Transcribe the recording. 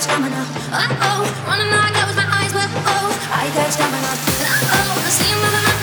stamina. Uh oh, I got stamina. Uh oh, I see another.